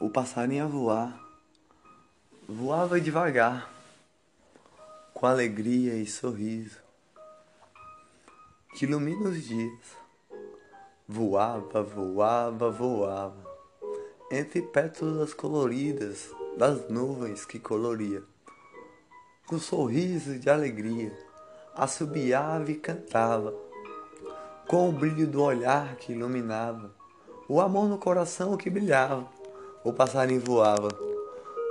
o passarinho a voar, voava devagar, com alegria e sorriso, que ilumina os dias. Voava, voava, voava, entre pétalas coloridas das nuvens que coloria, com sorriso de alegria, assobiava e cantava, com o brilho do olhar que iluminava, o amor no coração que brilhava o passarinho voava,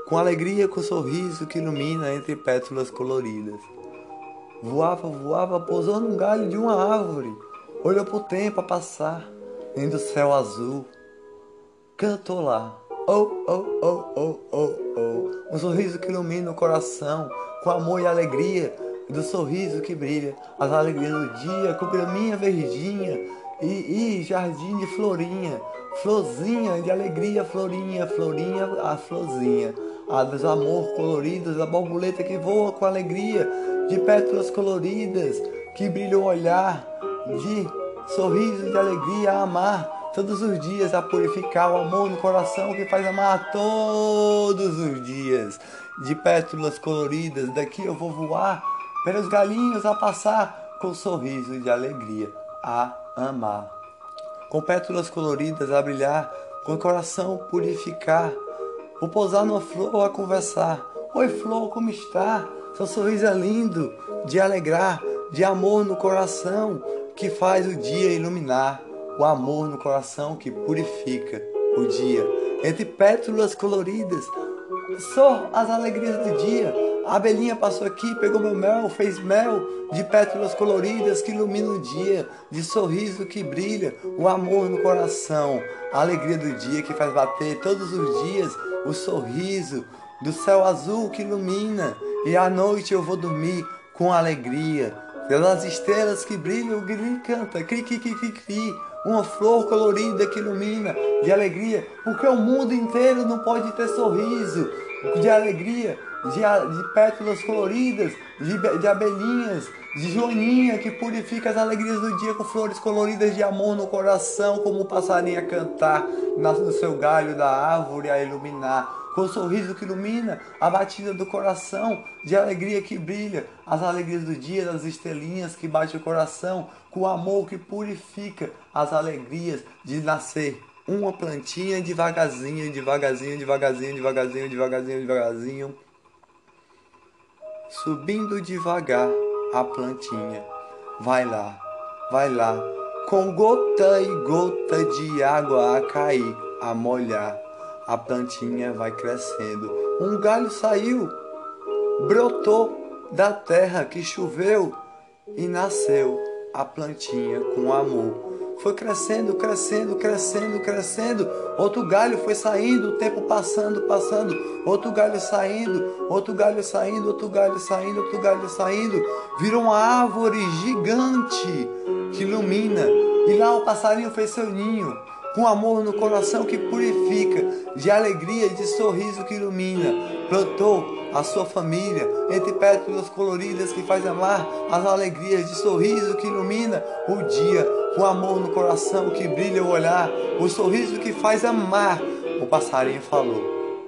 com alegria, com sorriso que ilumina entre pétalas coloridas. Voava, voava, pousou num galho de uma árvore, olhou pro tempo a passar, indo o céu azul. Cantou lá, oh, oh, oh, oh, oh, oh, um sorriso que ilumina o coração, com amor e alegria, do sorriso que brilha, as alegrias do dia, com graminha verdinha e, e jardim de florinha, florzinha de alegria, florinha, florinha, a florzinha, a dos amor coloridos, a borboleta que voa com alegria, de pétalas coloridas, que brilha o olhar, de sorriso de alegria a amar. Todos os dias, a purificar o amor no coração que faz amar todos os dias, de pétalas coloridas, daqui eu vou voar pelos galinhos a passar com sorriso de alegria a amar com pétalas coloridas a brilhar, com o coração purificar. Vou pousar numa flor a conversar. Oi, flor, como está? Seu sorriso é lindo, de alegrar, de amor no coração, que faz o dia iluminar. O amor no coração que purifica o dia. Entre pétalas coloridas, só as alegrias do dia a abelhinha passou aqui, pegou meu mel, fez mel de pétalas coloridas que iluminam o dia, de sorriso que brilha, o amor no coração, a alegria do dia que faz bater todos os dias o sorriso do céu azul que ilumina, e à noite eu vou dormir com alegria. Pelas estrelas que brilham, o grilho canta, cri, cri, cri, cri, cri, uma flor colorida que ilumina de alegria, porque o mundo inteiro não pode ter sorriso de alegria de, de pétalas coloridas, de, de abelhinhas, de joaninha que purifica as alegrias do dia com flores coloridas de amor no coração, como o passarinho a cantar no seu galho da árvore a iluminar, com o sorriso que ilumina a batida do coração, de alegria que brilha, as alegrias do dia, das estrelinhas que bate o coração, com o amor que purifica as alegrias de nascer. Uma plantinha devagarzinho, devagarzinho, devagarzinho, devagarzinho, devagarzinho, devagarzinho subindo devagar a plantinha. Vai lá, vai lá, com gota e gota de água a cair, a molhar. A plantinha vai crescendo. Um galho saiu, brotou da terra que choveu e nasceu a plantinha com amor foi crescendo, crescendo, crescendo, crescendo. Outro galho foi saindo, o tempo passando, passando. Outro galho saindo, outro galho saindo, outro galho saindo, outro galho saindo. Virou uma árvore gigante que ilumina. E lá o passarinho fez seu ninho, com amor no coração que purifica, de alegria, de sorriso que ilumina. Plantou a sua família, entre pétalas coloridas que faz amar as alegrias de sorriso que ilumina o dia, o amor no coração que brilha o olhar, o sorriso que faz amar. O passarinho falou: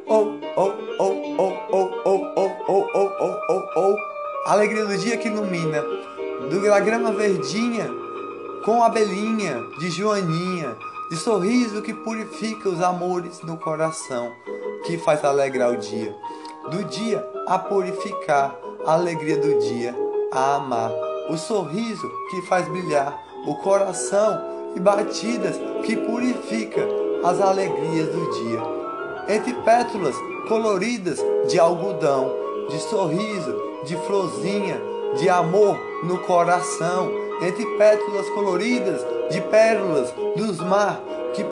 Oh, oh, oh, oh, oh, oh, oh, oh, oh, oh, oh, oh. Alegria do dia que ilumina, da grama verdinha, com abelhinha, de joaninha, de sorriso que purifica os amores no coração, que faz alegrar o dia do dia a purificar, a alegria do dia a amar, o sorriso que faz brilhar o coração e batidas que purifica as alegrias do dia. Entre pétalas coloridas de algodão, de sorriso, de florzinha, de amor no coração, entre pétalas coloridas de pérolas dos mar que,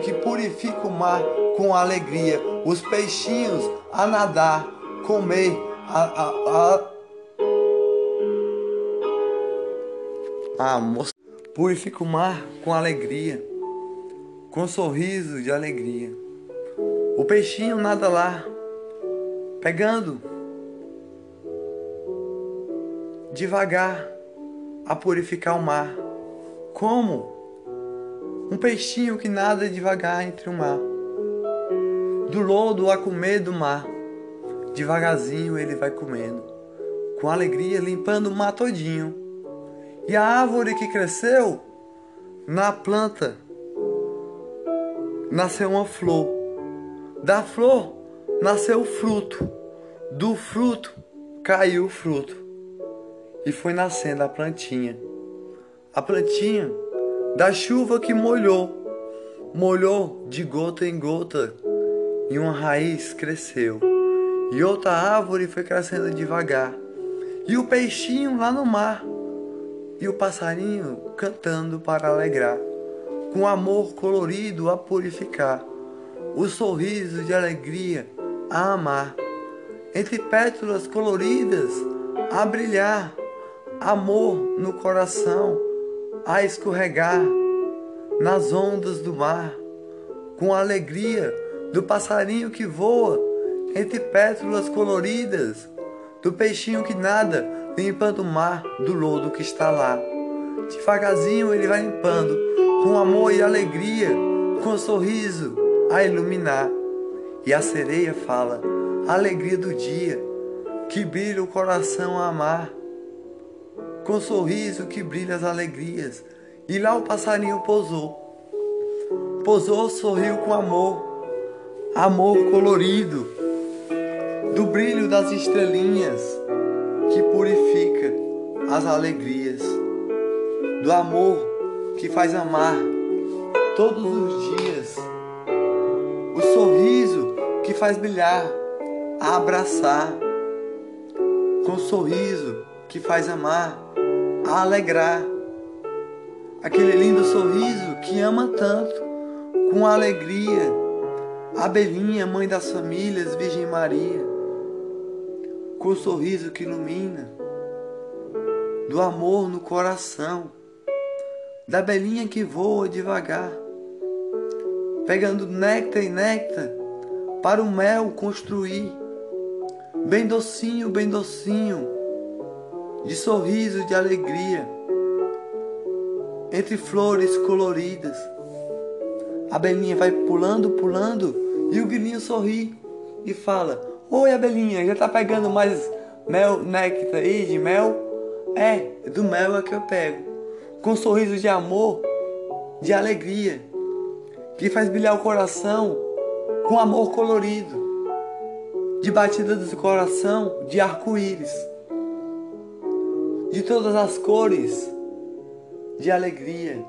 que purifica o mar com alegria, os peixinhos a nadar, comer, a, a, a, a purifica o mar com alegria, com sorriso de alegria. O peixinho nada lá, pegando devagar a purificar o mar. Como? Um peixinho que nada devagar entre o mar do lodo a comer do mar. Devagarzinho ele vai comendo, com alegria limpando o mar todinho. E a árvore que cresceu na planta nasceu uma flor. Da flor nasceu o fruto. Do fruto caiu o fruto. E foi nascendo a plantinha. A plantinha da chuva que molhou, molhou de gota em gota, e uma raiz cresceu. E outra árvore foi crescendo devagar. E o peixinho lá no mar. E o passarinho cantando para alegrar. Com amor colorido a purificar. O sorriso de alegria a amar. Entre pétalas coloridas a brilhar. Amor no coração a escorregar. Nas ondas do mar. Com alegria do passarinho que voa entre pétalas coloridas, do peixinho que nada, limpando o mar do lodo que está lá. Devagarzinho ele vai limpando, com amor e alegria, com um sorriso a iluminar. E a sereia fala, a alegria do dia, que brilha o coração a amar. Com um sorriso que brilha as alegrias. E lá o passarinho pousou. Pousou, sorriu com amor, amor colorido do brilho das estrelinhas que purifica as alegrias, do amor que faz amar todos os dias, o sorriso que faz brilhar, abraçar, com o sorriso que faz amar, alegrar, aquele lindo sorriso que ama tanto, com alegria, a Belinha, mãe das famílias, Virgem Maria com o sorriso que ilumina, do amor no coração, da belinha que voa devagar, pegando néctar e néctar para o mel construir, bem docinho, bem docinho, de sorriso, de alegria, entre flores coloridas. A belinha vai pulando, pulando, e o grilinho sorri e fala: Oi, abelhinha, já tá pegando mais mel, néctar aí de mel? É, do mel é que eu pego. Com um sorriso de amor, de alegria, que faz brilhar o coração com amor colorido, de batida do coração de arco-íris, de todas as cores de alegria,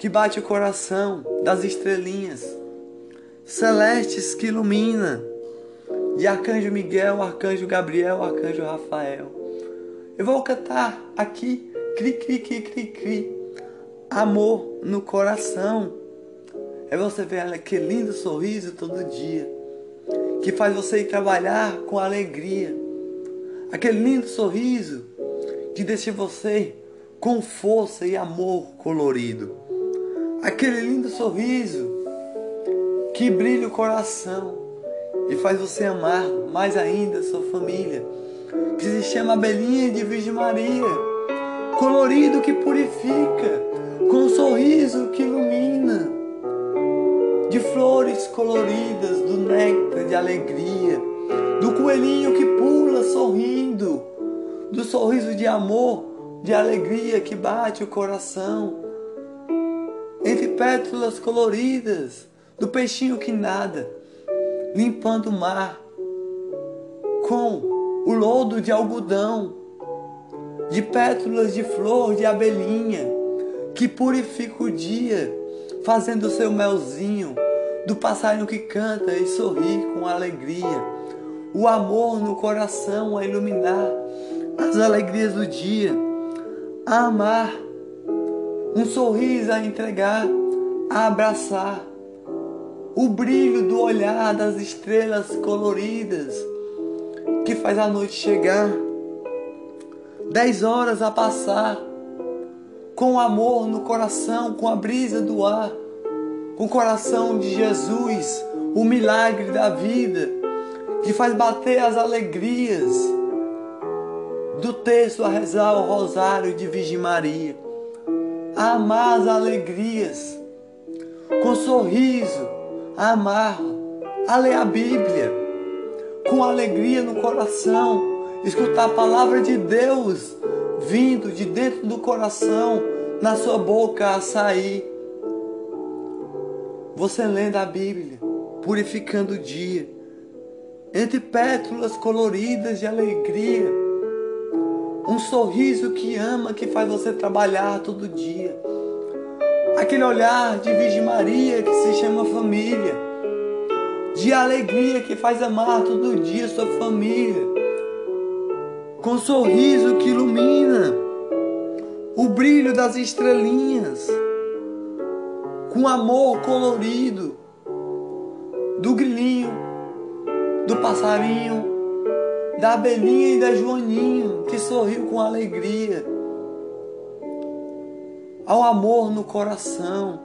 que bate o coração das estrelinhas celestes que ilumina, de Arcanjo Miguel, Arcanjo Gabriel, Arcanjo Rafael. Eu vou cantar aqui, cri, cri, cri, cri, cri, amor no coração. É você ver aquele lindo sorriso todo dia, que faz você ir trabalhar com alegria. Aquele lindo sorriso que deixa você com força e amor colorido. Aquele lindo sorriso que brilha o coração e faz você amar mais ainda sua família, que se chama Belinha de Virgem Maria, colorido que purifica, com um sorriso que ilumina, de flores coloridas, do néctar de alegria, do coelhinho que pula sorrindo, do sorriso de amor, de alegria que bate o coração, entre pétalas coloridas do peixinho que nada, limpando o mar com o lodo de algodão, de pétalas de flor de abelhinha, que purifica o dia, fazendo o seu melzinho, do passarinho que canta e sorri com alegria, o amor no coração a iluminar as alegrias do dia, a amar, um sorriso a entregar, a abraçar. O brilho do olhar das estrelas coloridas que faz a noite chegar, dez horas a passar, com amor no coração, com a brisa do ar, com o coração de Jesus, o milagre da vida, que faz bater as alegrias do texto a rezar o rosário de Virgem Maria, amar as alegrias, com sorriso, a amar, a ler a Bíblia. Com alegria no coração, escutar a palavra de Deus vindo de dentro do coração, na sua boca a sair. Você lendo a Bíblia, purificando o dia, entre pétalas coloridas de alegria, um sorriso que ama, que faz você trabalhar todo dia, aquele olhar de Virgem Maria que se chama família, de alegria que faz amar todo dia sua família. Com um sorriso que ilumina o brilho das estrelinhas, com amor colorido do grilinho, do passarinho, da abelhinha e da joaninha que sorriu com alegria, ao amor no coração.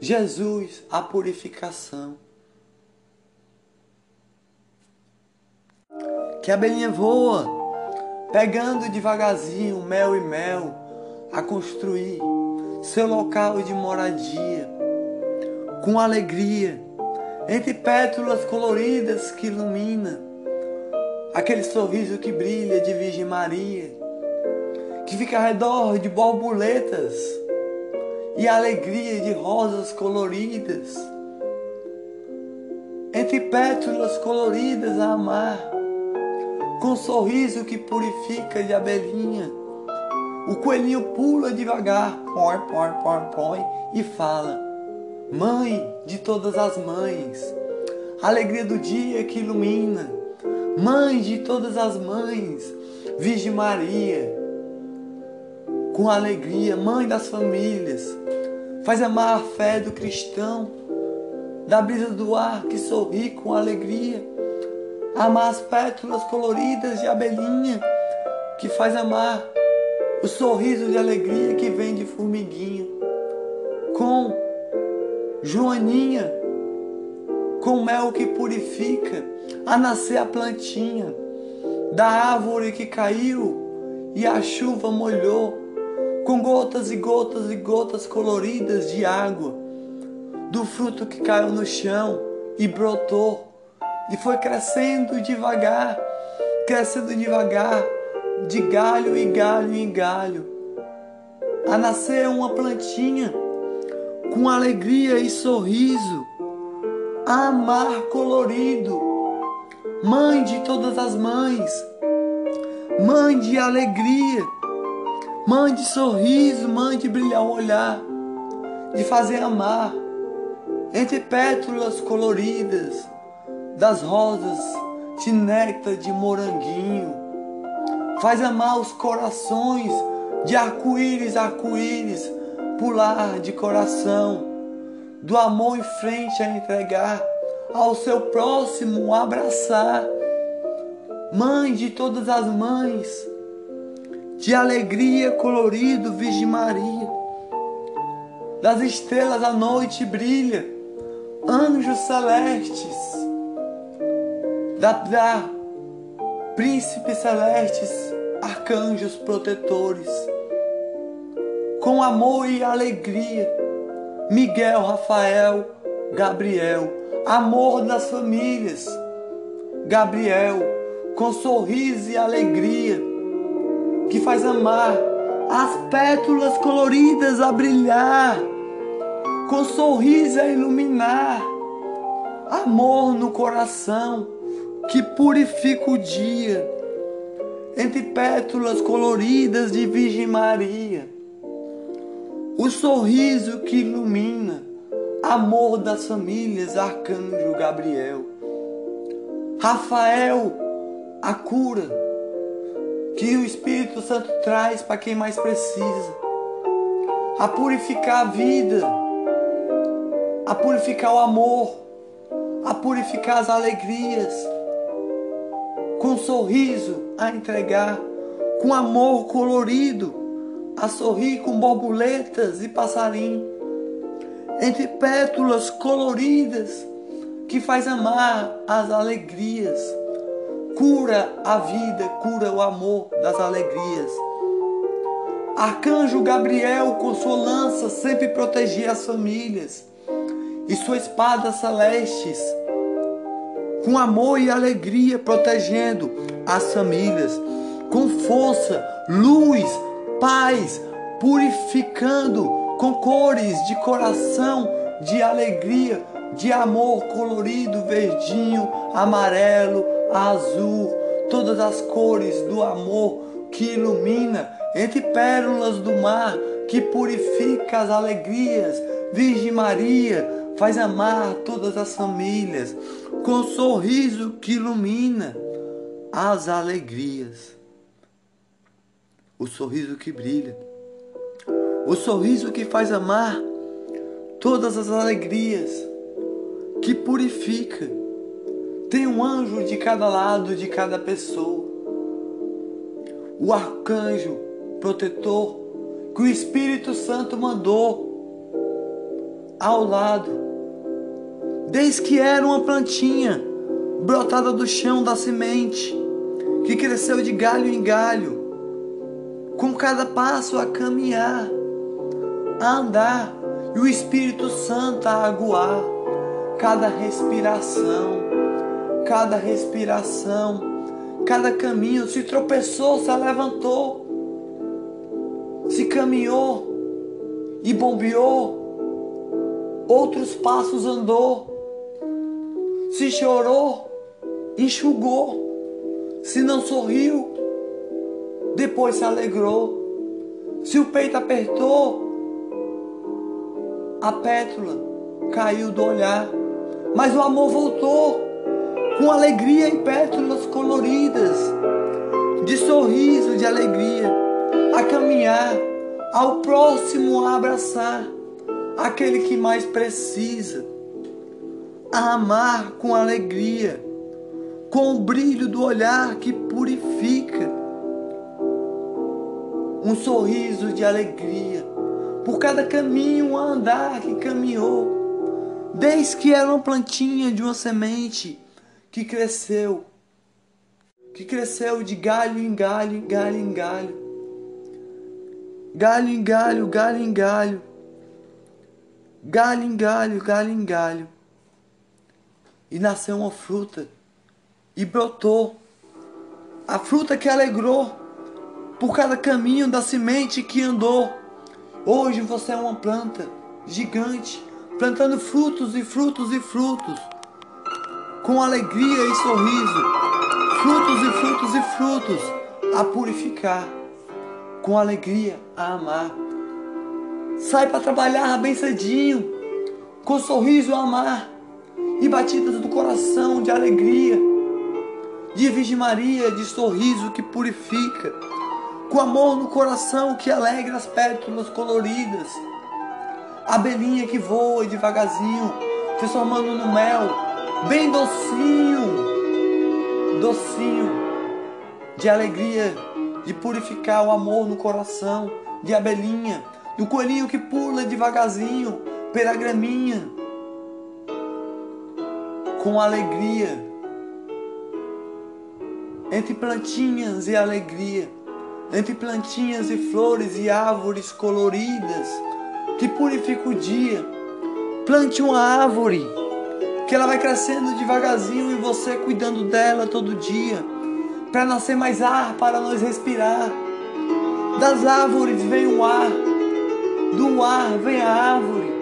Jesus, a purificação. que a abelhinha voa, pegando devagarzinho mel e mel, a construir seu local de moradia, com alegria, entre pétalas coloridas que ilumina, aquele sorriso que brilha de Virgem Maria, que fica ao redor de borboletas e alegria de rosas coloridas, entre pétalas coloridas a amar com um sorriso que purifica de abelhinha. O coelhinho pula devagar, põe, põe, põe, põe, e fala: Mãe de todas as mães, alegria do dia que ilumina, Mãe de todas as mães, Virgem Maria, com alegria, Mãe das famílias, faz amar a fé do cristão, da brisa do ar que sorri com alegria amar as pétalas coloridas de abelhinha, que faz amar o sorriso de alegria que vem de formiguinha, com joaninha, com mel que purifica, a nascer a plantinha da árvore que caiu e a chuva molhou, com gotas e gotas e gotas coloridas de água, do fruto que caiu no chão e brotou e foi crescendo devagar, crescendo devagar, de galho em galho em galho, a nascer uma plantinha com alegria e sorriso, amar colorido, mãe de todas as mães, mãe de alegria, mãe de sorriso, mãe de brilhar o olhar, de fazer amar entre pétalas coloridas das rosas de néctar de moranguinho. Faz amar os corações de arco-íris, arco-íris, pular de coração, do amor em frente a entregar, ao seu próximo abraçar. Mãe de todas as mães, de alegria colorido, Virgem Maria. Das estrelas a noite brilha, anjos celestes da, da príncipes celestes, arcanjos protetores, com amor e alegria, Miguel, Rafael, Gabriel, amor das famílias, Gabriel, com sorriso e alegria, que faz amar as pétalas coloridas a brilhar, com sorriso a iluminar, amor no coração que purifica o dia, entre pétalas coloridas de Virgem Maria, o sorriso que ilumina, amor das famílias, Arcanjo Gabriel, Rafael, a cura que o Espírito Santo traz para quem mais precisa, a purificar a vida, a purificar o amor, a purificar as alegrias. Com sorriso a entregar, com amor colorido a sorrir com borboletas e passarinho, entre pétalas coloridas que faz amar as alegrias, cura a vida, cura o amor das alegrias. Arcanjo Gabriel com sua lança sempre protegia as famílias e suas espadas celestes, com amor e alegria protegendo as famílias, com força, luz, paz, purificando com cores de coração, de alegria, de amor colorido, verdinho, amarelo, azul, todas as cores do amor que ilumina entre pérolas do mar, que purifica as alegrias. Virgem Maria faz amar todas as famílias com sorriso que ilumina as alegrias. O sorriso que brilha. O sorriso que faz amar todas as alegrias, que purifica. Tem um anjo de cada lado de cada pessoa. O arcanjo protetor que o Espírito Santo mandou ao lado. Desde que era uma plantinha brotada do chão da semente, que cresceu de galho em galho, com cada passo a caminhar, a andar, e o Espírito Santo a aguar cada respiração, cada respiração, cada caminho. Se tropeçou, se levantou, se caminhou e bombeou, outros passos andou, se chorou, enxugou, se não sorriu, depois se alegrou, se o peito apertou, a pétula caiu do olhar, mas o amor voltou com alegria e pétalas coloridas, de sorriso, de alegria, a caminhar ao próximo a abraçar aquele que mais precisa, a amar com alegria, com o brilho do olhar que purifica, um sorriso de alegria por cada caminho andar que caminhou, desde que era uma plantinha de uma semente que cresceu, que cresceu de galho em galho, galho em galho, galho em galho, galho em galho, galho em galho, galho em galho, e nasceu uma fruta. E brotou, a fruta que alegrou por cada caminho da semente que andou. Hoje você é uma planta gigante, plantando frutos e frutos e frutos, com alegria e sorriso, frutos e frutos e frutos a purificar, com alegria a amar. Sai para trabalhar bem cedinho, com sorriso a amar e batidas do coração de alegria, de Virgem Maria, de sorriso que purifica com amor no coração que alegra as pétalas coloridas. A abelhinha que voa devagarzinho, transformando no mel, bem docinho, docinho, de alegria, de purificar o amor no coração, de abelhinha, do coelhinho que pula devagarzinho pela graminha, com alegria, entre plantinhas e alegria entre plantinhas e flores e árvores coloridas que purifica o dia. Plante uma árvore que ela vai crescendo devagarzinho e você cuidando dela todo dia, para nascer mais ar para nós respirar. Das árvores vem o ar, do ar vem a árvore,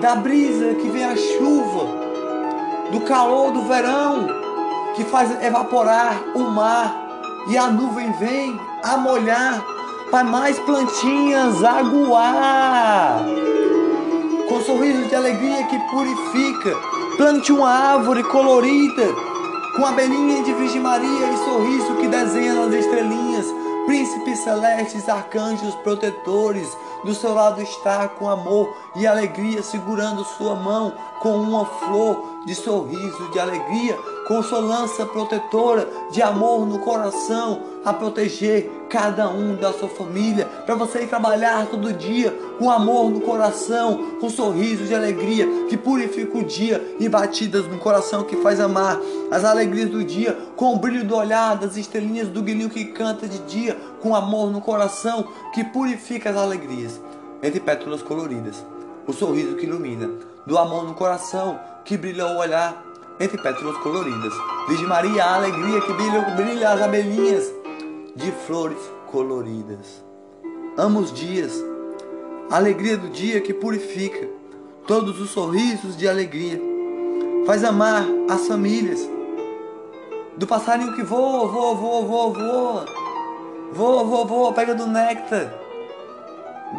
da brisa que vem a chuva, do calor do verão que faz evaporar o mar e a nuvem vem a molhar para mais plantinhas aguar. Com sorriso de alegria que purifica, plante uma árvore colorida, com abelhinha de Virgem Maria e sorriso que desenha nas estrelinhas, príncipes celestes, arcanjos protetores, do seu lado está com amor e alegria, segurando sua mão com uma flor de sorriso, de alegria, com sua lança protetora de amor no coração, a proteger cada um da sua família, para você ir trabalhar todo dia com amor no coração, com sorriso de alegria que purifica o dia e batidas no coração que faz amar as alegrias do dia, com o brilho do olhar das estrelinhas do guilhinho que canta de dia, com amor no coração que purifica as alegrias, entre pétalas coloridas, o sorriso que ilumina do amor no coração que brilha o olhar entre pétalas coloridas. Virgem Maria, a alegria que brilha, brilha as abelhinhas de flores coloridas. Amo os dias, alegria do dia que purifica todos os sorrisos de alegria. Faz amar as famílias. Do passarinho que voa, voa, voa, voa, voa. Voa, voa, voa, pega do néctar.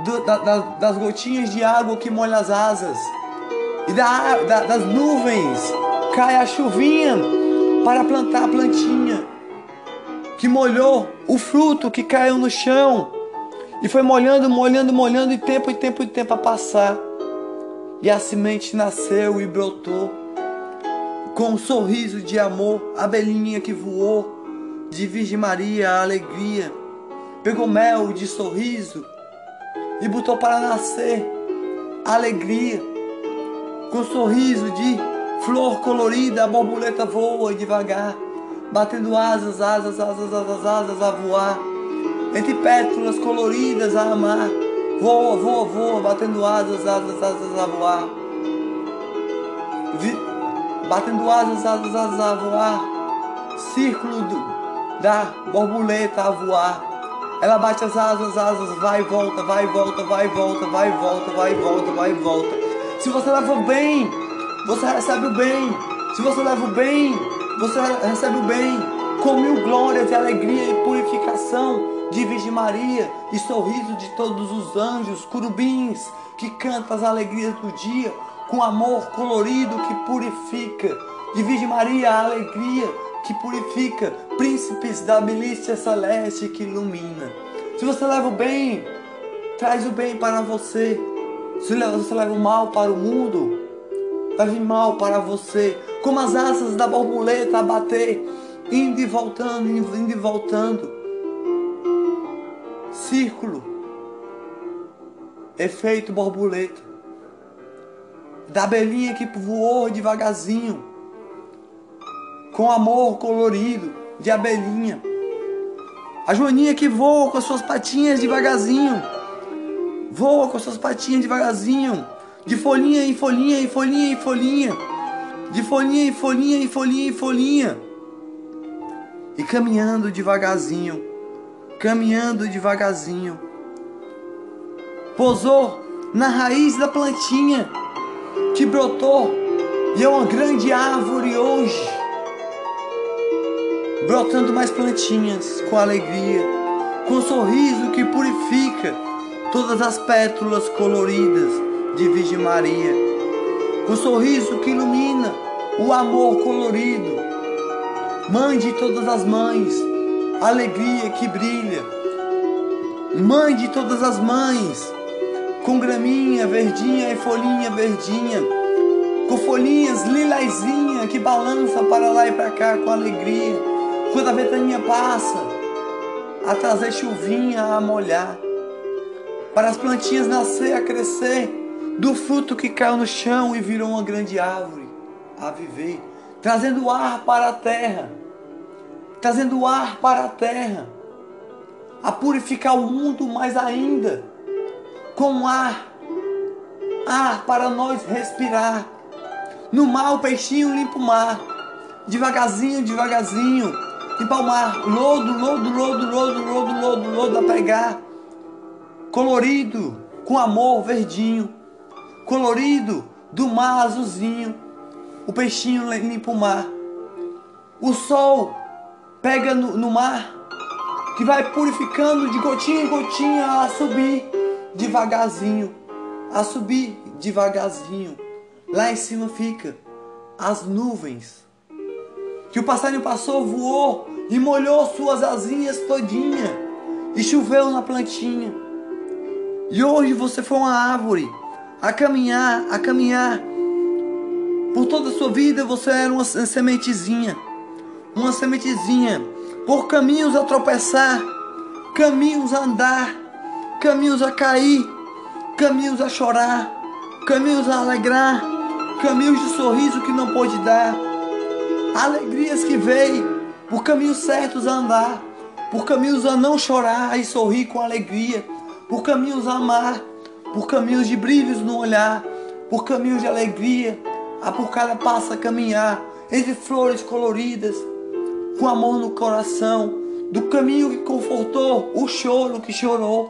Do, da, da, das gotinhas de água que molha as asas. E da, da, das nuvens cai a chuvinha para plantar a plantinha. Que molhou o fruto que caiu no chão e foi molhando, molhando, molhando e tempo e tempo e tempo a passar. E a semente nasceu e brotou. Com um sorriso de amor, a belinha que voou. De Virgem Maria a alegria, pegou mel de sorriso e botou para nascer. A alegria, com sorriso de flor colorida, a borboleta voa devagar. Batendo asas, asas, asas, asas, asas a voar, entre pétalas coloridas a amar, voa, voa, voa, batendo asas, asas, asas a voar, Vi, batendo asas, asas, asas a voar, círculo do, da borboleta a voar. Ela bate as asas, asas, vai e volta, vai e volta, vai e volta, vai e volta, vai e volta, vai e volta. Se você leva o bem, você recebe o bem. Se você leva o bem, você recebe o bem com mil glórias e alegria e purificação de Virgem Maria e sorriso de todos os anjos, curubins que cantam as alegrias do dia com amor colorido que purifica. De Virgem Maria a alegria que purifica, príncipes da milícia celeste que ilumina. Se você leva o bem, traz o bem para você. Se você leva o mal para o mundo, vir mal para você como as asas da borboleta a bater, indo e voltando, indo e voltando. Círculo, efeito borboleta, da abelhinha que voou devagarzinho, com amor colorido de abelhinha. A joaninha que voa com as suas patinhas devagarzinho, voa com as suas patinhas devagarzinho, de folhinha em folhinha, em folhinha em folhinha. De folhinha em folhinha em folhinha em folhinha. E caminhando devagarzinho, caminhando devagarzinho. Pousou na raiz da plantinha que brotou e é uma grande árvore hoje. Brotando mais plantinhas com alegria, com um sorriso que purifica todas as pétalas coloridas de Virgem Maria o sorriso que ilumina, o amor colorido. Mãe de todas as mães, alegria que brilha. Mãe de todas as mães, com graminha verdinha e folhinha verdinha, com folhinhas lilazinha que balança para lá e para cá com alegria. Quando a ventania passa, a trazer chuvinha a molhar, para as plantinhas nascer, a crescer do fruto que caiu no chão e virou uma grande árvore a viver, trazendo ar para a terra, trazendo ar para a terra, a purificar o mundo mais ainda, com ar, ar para nós respirar. No mar o peixinho limpa o mar, devagarzinho, devagarzinho, limpa o mar, lodo, lodo, lodo, lodo, lodo, lodo, lodo a pegar, colorido, com amor verdinho colorido do mar azulzinho. O peixinho limpa o mar. O sol pega no, no mar, que vai purificando de gotinha em gotinha a subir devagarzinho, a subir devagarzinho. Lá em cima fica as nuvens. Que o passarinho passou, voou e molhou suas asinhas todinha e choveu na plantinha. E hoje você foi uma árvore a caminhar, a caminhar. Por toda a sua vida você era uma sementezinha, uma sementezinha, por caminhos a tropeçar, caminhos a andar, caminhos a cair, caminhos a chorar, caminhos a alegrar, caminhos de sorriso que não pôde dar, alegrias que veio por caminhos certos a andar, por caminhos a não chorar e sorrir com alegria, por caminhos a amar, por caminhos de brilhos no olhar, por caminhos de alegria, a por cada passo a caminhar, entre flores coloridas, com amor no coração, do caminho que confortou o choro que chorou,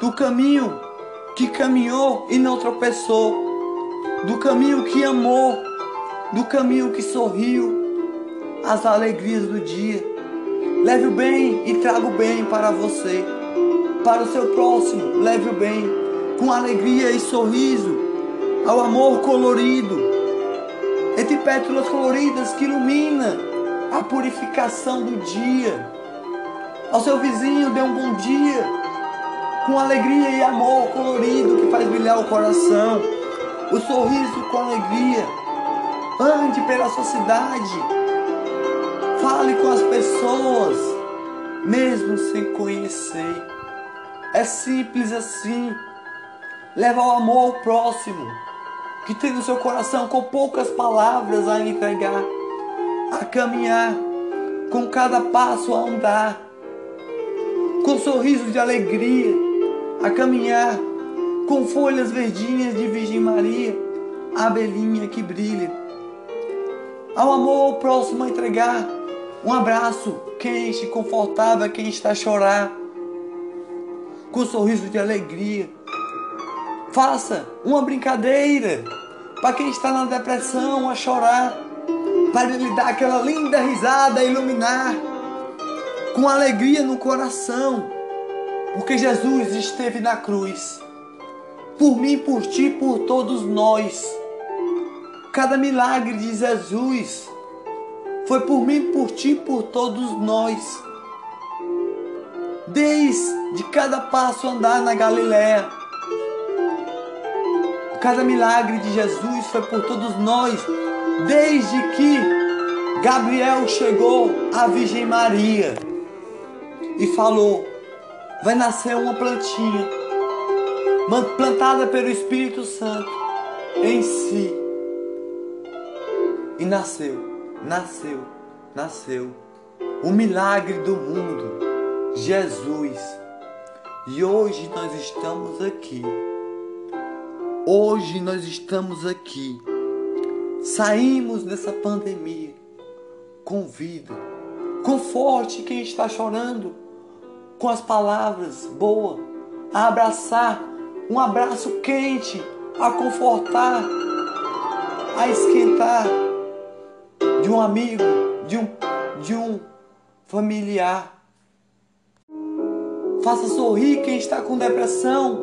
do caminho que caminhou e não tropeçou, do caminho que amou, do caminho que sorriu, as alegrias do dia. Leve o bem e traga o bem para você, para o seu próximo, leve o bem, com alegria e sorriso, ao amor colorido, entre pétalas coloridas que ilumina a purificação do dia. Ao seu vizinho dê um bom dia, com alegria e amor colorido que faz brilhar o coração, o sorriso com alegria. Ande pela sua cidade, fale com as pessoas, mesmo sem conhecer. É simples assim. Leva o amor ao próximo, que tem no seu coração com poucas palavras a entregar, a caminhar, com cada passo a andar, com sorriso de alegria, a caminhar, com folhas verdinhas de Virgem Maria, a abelhinha que brilha. Ao amor ao próximo a entregar, um abraço quente, confortável a quem está a chorar, com sorriso de alegria. Faça uma brincadeira para quem está na depressão a chorar, para lhe dar aquela linda risada iluminar, com alegria no coração, porque Jesus esteve na cruz, por mim, por ti, por todos nós. Cada milagre de Jesus foi por mim, por ti, por todos nós. Desde cada passo andar na Galiléia, cada milagre de Jesus foi por todos nós, desde que Gabriel chegou à Virgem Maria e falou: vai nascer uma plantinha plantada pelo Espírito Santo em si. E nasceu, nasceu, nasceu o milagre do mundo, Jesus. E hoje nós estamos aqui. Hoje nós estamos aqui. Saímos dessa pandemia com vida. Conforte quem está chorando com as palavras boas, a abraçar, um abraço quente, a confortar, a esquentar de um amigo, de um, de um familiar. Faça sorrir quem está com depressão,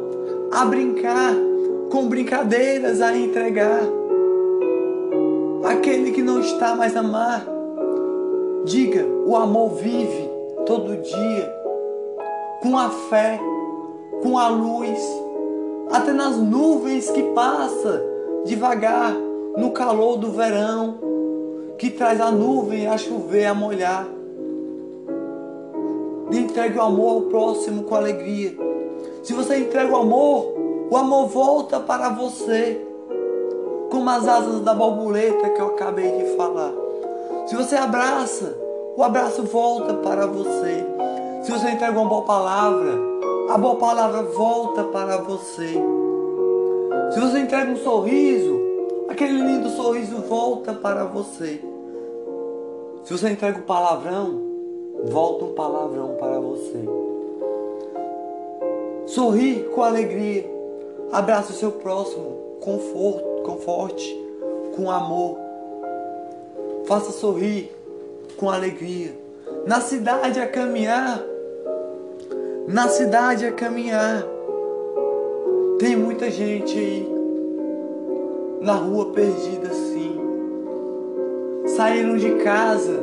a brincar, com brincadeiras a entregar. Aquele que não está mais a amar, diga: o amor vive todo dia, com a fé, com a luz, até nas nuvens que passa devagar no calor do verão que traz a nuvem a chover, a molhar. Entregue o amor ao próximo com alegria. Se você entrega o amor, o amor volta para você, como as asas da borboleta que eu acabei de falar. Se você abraça, o abraço volta para você. Se você entrega uma boa palavra, a boa palavra volta para você. Se você entrega um sorriso, aquele lindo sorriso volta para você. Se você entrega um palavrão, volta um palavrão para você. Sorri com alegria. Abraça o seu próximo, conforto, conforte, com amor. Faça sorrir com alegria. Na cidade a caminhar, na cidade a caminhar. Tem muita gente aí na rua perdida assim saíram de casa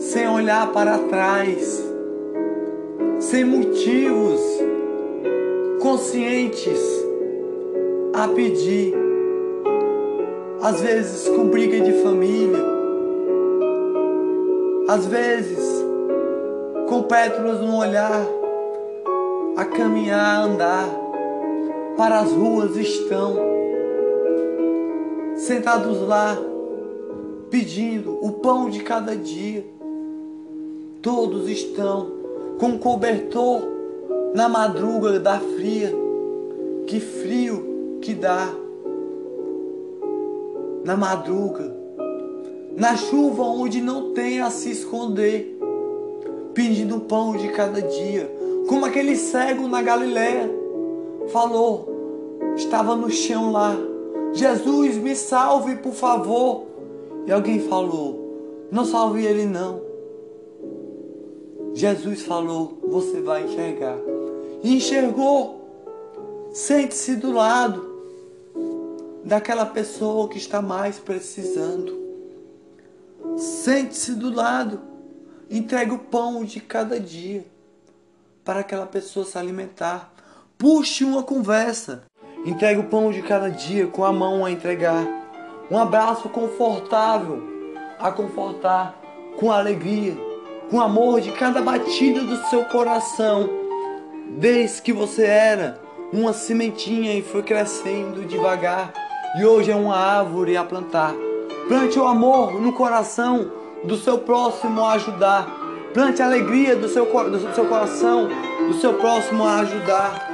sem olhar para trás, sem motivos conscientes a pedir, às vezes com briga de família, às vezes com pétalas no olhar, a caminhar, a andar, para as ruas estão. Sentados lá. Pedindo o pão de cada dia. Todos estão com cobertor na madruga da fria. Que frio que dá. na madruga, na chuva onde não tem a se esconder, pedindo pão de cada dia, como aquele cego na Galiléia falou, estava no chão lá, Jesus me salve por favor. E alguém falou, não salve ele não. Jesus falou, você vai enxergar. E enxergou. Sente-se do lado daquela pessoa que está mais precisando. Sente-se do lado. Entregue o pão de cada dia para aquela pessoa se alimentar. Puxe uma conversa. Entregue o pão de cada dia com a mão a entregar. Um abraço confortável a confortar com alegria, com amor de cada batida do seu coração. Desde que você era uma sementinha e foi crescendo devagar e hoje é uma árvore a plantar. Plante o amor no coração do seu próximo a ajudar. Plante a alegria do seu, do seu coração, do seu próximo a ajudar.